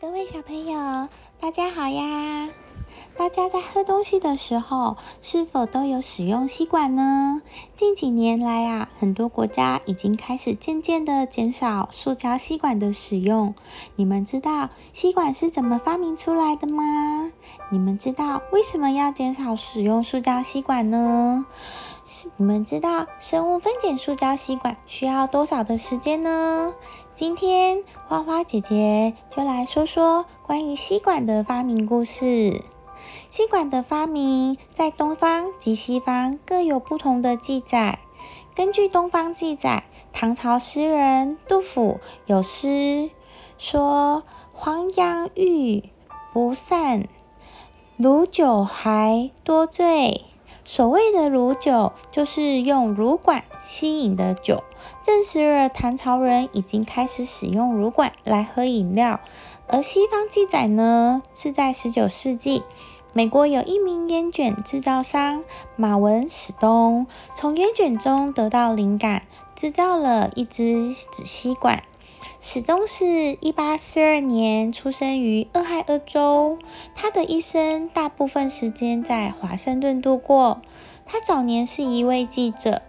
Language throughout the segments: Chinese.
各位小朋友，大家好呀！大家在喝东西的时候，是否都有使用吸管呢？近几年来啊，很多国家已经开始渐渐的减少塑胶吸管的使用。你们知道吸管是怎么发明出来的吗？你们知道为什么要减少使用塑胶吸管呢？你们知道生物分解塑胶吸管需要多少的时间呢？今天花花姐姐就来说说关于吸管的发明故事。吸管的发明在东方及西方各有不同的记载。根据东方记载，唐朝诗人杜甫有诗说：“黄杨玉不散，卤酒还多醉。”所谓的卤酒，就是用卤管吸引的酒，证实了唐朝人已经开始使用卤管来喝饮料。而西方记载呢，是在十九世纪，美国有一名烟卷制造商马文史东，从烟卷中得到灵感，制造了一支纸吸管。史东是一八四二年出生于俄亥俄州，他的一生大部分时间在华盛顿度过。他早年是一位记者，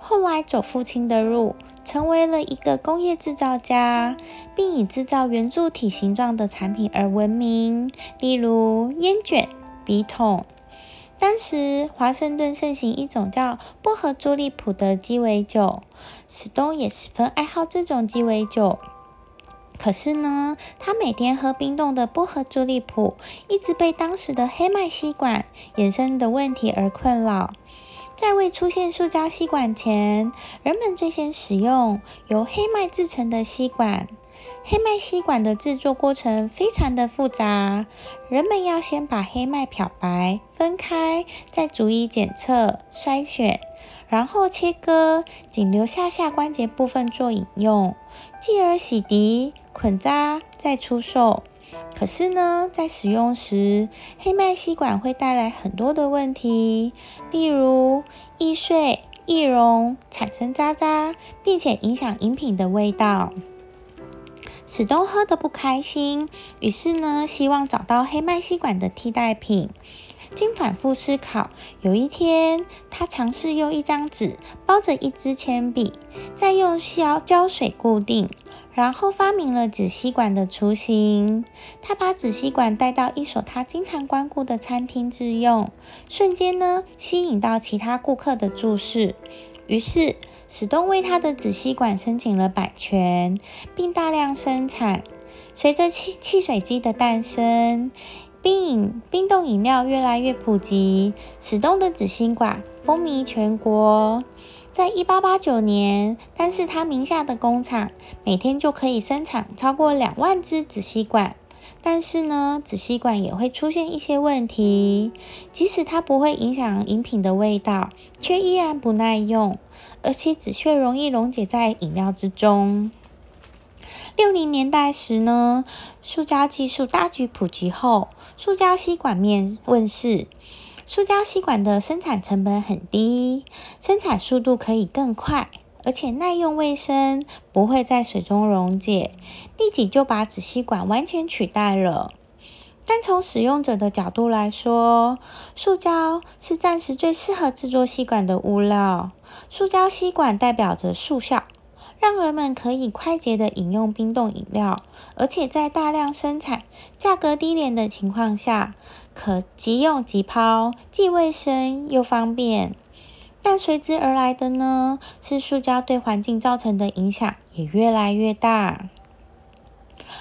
后来走父亲的路，成为了一个工业制造家，并以制造圆柱体形状的产品而闻名，例如烟卷、笔筒。当时华盛顿盛行一种叫薄荷朱利普的鸡尾酒，史东也十分爱好这种鸡尾酒。可是呢，他每天喝冰冻的薄荷朱利普，一直被当时的黑麦吸管衍生的问题而困扰。在未出现塑胶吸管前，人们最先使用由黑麦制成的吸管。黑麦吸管的制作过程非常的复杂，人们要先把黑麦漂白、分开，再逐一检测、筛选。然后切割，仅留下下关节部分做饮用，继而洗涤、捆扎再出售。可是呢，在使用时，黑麦吸管会带来很多的问题，例如易碎、易溶、产生渣渣，并且影响饮品的味道。史东喝得不开心，于是呢，希望找到黑麦吸管的替代品。经反复思考，有一天，他尝试用一张纸包着一支铅笔，再用胶胶水固定，然后发明了纸吸管的雏形。他把纸吸管带到一所他经常光顾的餐厅自用，瞬间呢，吸引到其他顾客的注视。于是，史东为他的纸吸管申请了版权，并大量生产。随着汽汽水机的诞生，冰饮、冰冻饮料越来越普及，史东的纸吸管风靡全国。在一八八九年，单是他名下的工厂每天就可以生产超过两万支纸吸管。但是呢，纸吸管也会出现一些问题，即使它不会影响饮品的味道，却依然不耐用，而且纸屑容易溶解在饮料之中。六零年代时呢，塑胶技术大举普及后，塑胶吸管面问世。塑胶吸管的生产成本很低，生产速度可以更快，而且耐用卫生，不会在水中溶解，立即就把纸吸管完全取代了。但从使用者的角度来说，塑胶是暂时最适合制作吸管的物料。塑胶吸管代表着速效。让人们可以快捷的饮用冰冻饮料，而且在大量生产、价格低廉的情况下，可即用即抛，既卫生又方便。但随之而来的呢，是塑胶对环境造成的影响也越来越大。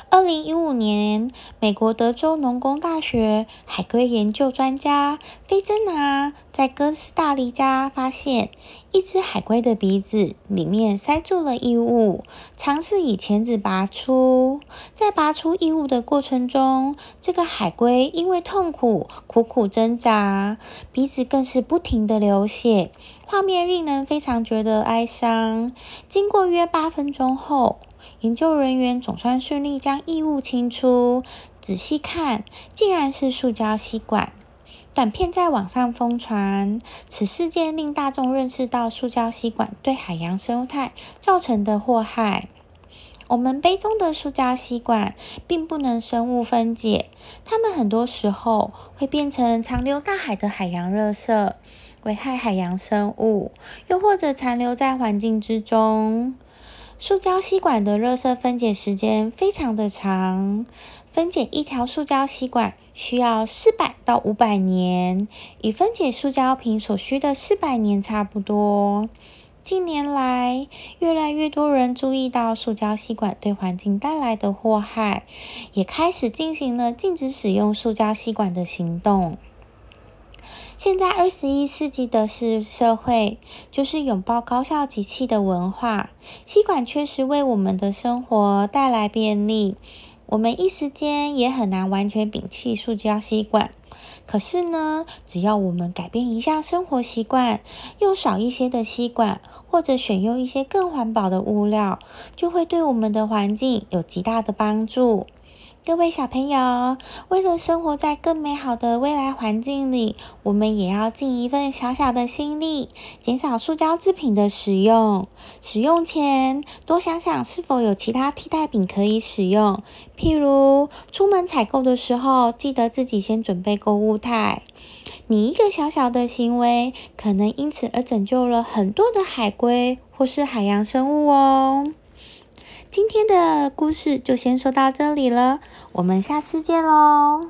二零一五年，美国德州农工大学海龟研究专家菲珍娜在哥斯达黎加发现，一只海龟的鼻子里面塞住了异物，尝试以钳子拔出。在拔出异物的过程中，这个海龟因为痛苦苦苦挣扎，鼻子更是不停的流血，画面令人非常觉得哀伤。经过约八分钟后。研究人员总算顺利将异物清出，仔细看，竟然是塑胶吸管。短片在网上疯传，此事件令大众认识到塑胶吸管对海洋生态造成的祸害。我们杯中的塑胶吸管并不能生物分解，它们很多时候会变成残留大海的海洋垃圾，危害海洋生物，又或者残留在环境之中。塑胶吸管的热色分解时间非常的长，分解一条塑胶吸管需要四百到五百年，与分解塑胶瓶所需的四百年差不多。近年来，越来越多人注意到塑胶吸管对环境带来的祸害，也开始进行了禁止使用塑胶吸管的行动。现在二十一世纪的是社会，就是拥抱高效机器的文化。吸管确实为我们的生活带来便利，我们一时间也很难完全摒弃塑胶吸管。可是呢，只要我们改变一下生活习惯，用少一些的吸管，或者选用一些更环保的物料，就会对我们的环境有极大的帮助。各位小朋友，为了生活在更美好的未来环境里，我们也要尽一份小小的心力，减少塑胶制品的使用。使用前多想想是否有其他替代品可以使用，譬如出门采购的时候，记得自己先准备购物袋。你一个小小的行为，可能因此而拯救了很多的海龟或是海洋生物哦。今天的故事就先说到这里了，我们下次见喽。